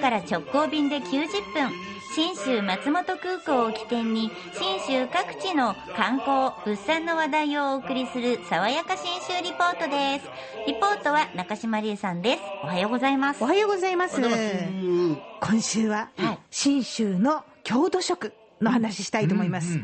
岡から直行便で90分。信州松本空港を起点に信州各地の観光物産の話題をお送りする爽やか信州リポートです。リポートは中島理恵さんです。おはようございます。おはようございます。今週ははい、信州の郷土食の話したいと思います。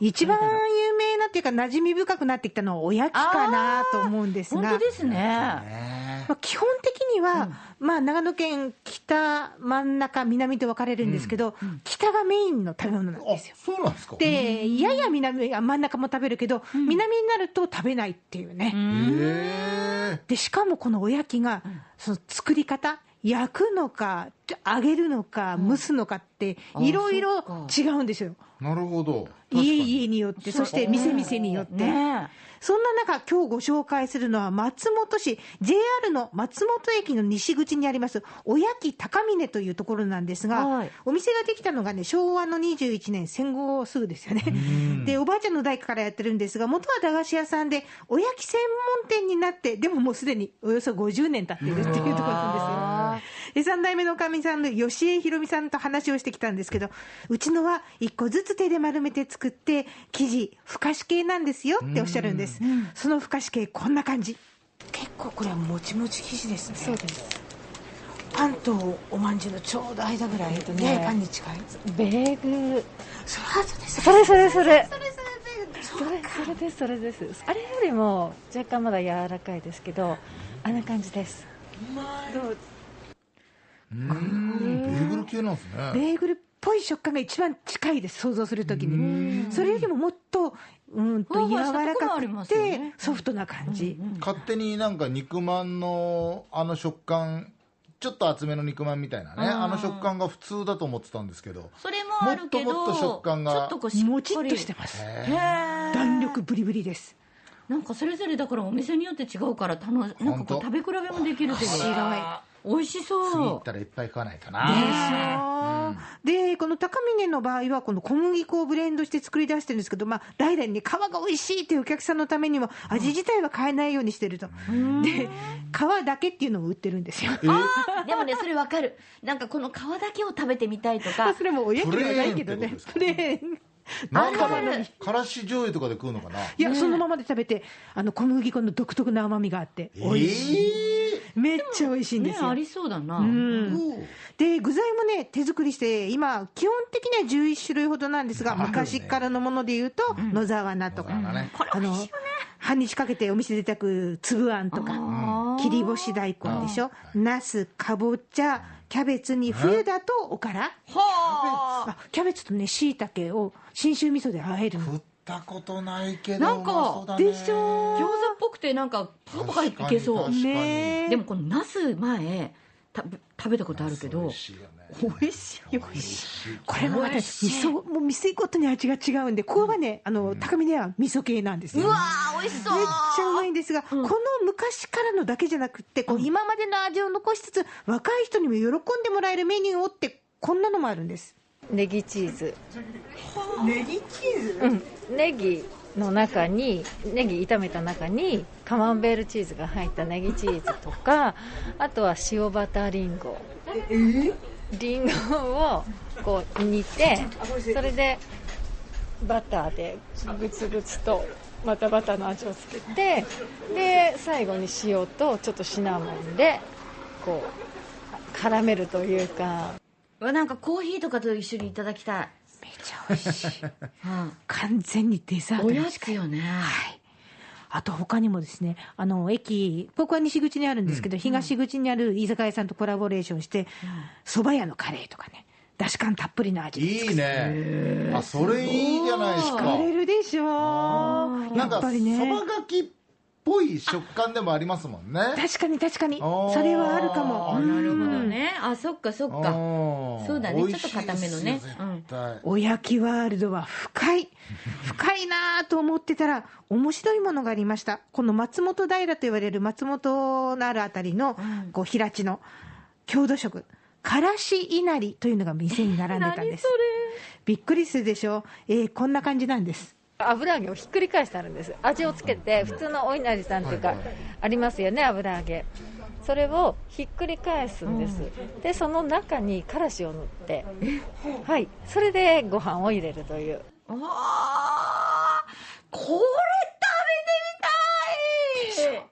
一番有名なっていうか、馴染み深くなってきたのはおやきかなと思うんですが、本当ですねまあ、基本的には、まあ、長野県北、真ん中、南と分かれるんですけど、北がメインの食べ物なんあですよ。そうなんですか？で、やや南、あ真ん中も食べるけど、南になると食べないっていうね。でしかもこのおやきが、その作り方焼くのか揚げるのか蒸すのかってあいろいろ違うんですよ。なるほど。家々によってそして店々によって、ね。そんな中今日ご紹介するのは松本市。JR の松本駅の西口にありますおやき高峰というところなんですが、はい。お店ができたのがね昭和の21年戦後すぐですよね。でおばあちゃんの代からやってるんですが元は駄菓子屋さんでおやき専門店になってでももうすでにおよそ50年経っているっていうところなんですよ。で3代目のおさんの吉江ひろみさんと話をしてきたんですけどうちのは1個ずつ手で丸めて作って生地ふかし系なんですよっておっしゃるんです、そのふかし系こんな感じ。結構これはもちもち生地ですね。そうです。パンとおまんじゅうのちょうど間ぐらい、とねややパンに近い。ベーグルそれそれそれ。それそれそれですそれですあれよりも若干まだ柔らかいですけどあんな感じですどううんベーグル系なんですね。ベーグルっぽい食感が一番近いです想像するときにそれよりももっとうんと柔らかくてソフトな感じ、勝手になんか肉まんのあの食感ちょっと厚めの肉まんみたいなねうんあの食感が普通だと思ってたんですけどそれもあるけどもっともっと食感がちょっとこうしもちっとしてます。弾力ブリブリです。なんかそれぞれだからお店によって違うから楽しなんかこう食べ比べもできるという白美味しそう。次行ったらいっぱい食わないとでなしょ。でこの高峰の場合はこの小麦粉をブレンドして作り出してるんですけど、まあ、代々に皮が美味しいっていうお客さんのためにも味自体は変えないようにしてると、で皮だけっていうのを売ってるんですよ。あーでもねそれわかる。なんかこの皮だけを食べてみたいとか。それもおやきではないけどね。ププレレーン。なんだろうからし醤油とかで食うのかな？いや、そのままで食べてあの小麦粉の独特な甘みがあって美味しい、めっちゃ美味しいんですよ、ねありそうだな、うん。で具材もね手作りして今基本的には11種類ほどなんですが、ね。昔からのものでいうと、野沢菜とか、ね。あの半日かけてお店で炊く粒あんとか切り干し大根でしょ。ナスかぼちゃキャベツに冬だとおから。キャベツとねしいたけを信州味噌で和えるたことないけどなんかうまそうだね。でしょ餃子っぽくてなんかパカパカいけそう。ねでもこのナス前た食べたことあるけど美味しいよね。美味しい美味しい。これもまた味噌もう店ごとに味が違うんでここはねあの高見では味噌系なんですよ。うわー美味しそう。めっちゃうまいんですが、この昔からのだけじゃなくってこう今までの味を残しつつ若い人にも喜んでもらえるメニューをってこんなのもあるんですネギチーズ。ネギチーズ？うん。ネギの中にネギ炒めた中にカマンベールチーズが入ったネギチーズとかあとは塩バターリンゴ。リンゴをこう煮てそれでバターでグツグツとまたバターの味をつけてで最後に塩とちょっとシナモンでこう絡めるというか。うわなんかコーヒーとかと一緒にいただきたい、めちゃ美味しい。うん。完全にデザートおやつよね、はい。あと他にもですね、あの、駅、ここは西口にあるんですけど、東口にある居酒屋さんとコラボレーションして、蕎麦屋のカレーとかね、だし感たっぷりの味でいいね。あそれいいじゃないですか。作れるでしょやっぱりね。がきっぽい食感でもありますもんね確かに確かに。それはあるかも。あなるほどうんねあそっかそっかそそうだねちょっと固めのねおやきワールドは深い。深いなと思ってたら、面白いものがありました。この松本平と言われる松本のあるあたりの、こう、平地の郷土食。からし稲荷というのが店に並んでたんです。びっくりするでしょ？えーこんな感じなんです。油揚げをひっくり返してあるんです。味をつけて普通のお稲荷さんっていうか、ありますよね油揚げ。それをひっくり返すんです、でその中にからしを塗って。はい。それでご飯を入れるという。わあこれ食べてみたい！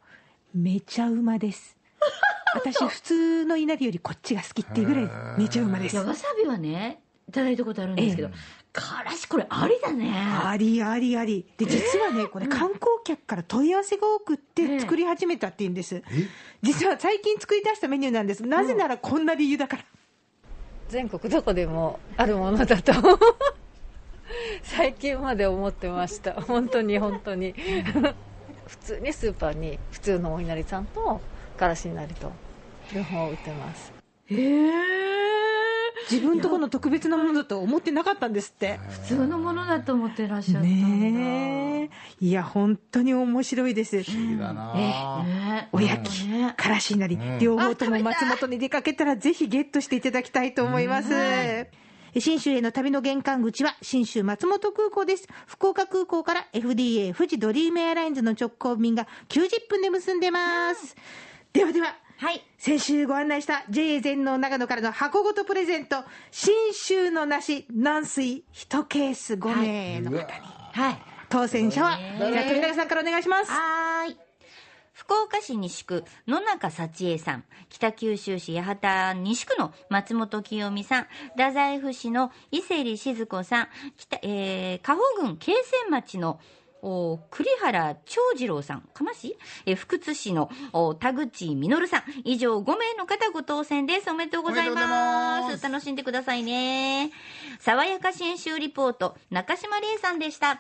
めちゃうまです。私普通のいなりよりこっちが好きっていうぐらいめちゃうまです。いやわさびはねいただいたことあるんですけど、からしこれありだね。ありありあり。で実はねこれ観光客から問い合わせが多くって作り始めたっていうんです。実は最近作り出したメニューなんです。なぜならこんな理由だから。全国どこでもあるものだと。最近まで思ってました。本当に本当に。普通にスーパーに普通のお稲荷さんとからし稲荷と。両方売ってます。へえ自分とこの特別なものだと思ってなかったんですって。普通のものだと思ってらっしゃったんだ。ねえ。いや本当に面白いです。不思議だな。ね。おやきね。からし稲荷うん。両方とも松本に出かけたらぜひゲットしていただきたいと思います。信州への旅の玄関口は信州松本空港です。福岡空港から FDA 富士ドリームエアラインズの直行便が90分で結んでます。ではでははい。先週ご案内した JA 全農長野からの箱ごとプレゼント信州の梨軟水1ケース5名の方に、はい。当選者は、ね。じゃあ鳥永さんからお願いします。はーい。福岡市西区野中幸恵さん、北九州市八幡西区の松本清美さん、太宰府市の伊勢里静子さん、北、えー、加穂郡慶泉町のお栗原長次郎さん、かまし？えー福津市のお田口実さん、以上5名の方ご当選です。おめでとうございま。す楽しんでくださいね。爽やか新州リポート、中島理恵さんでした。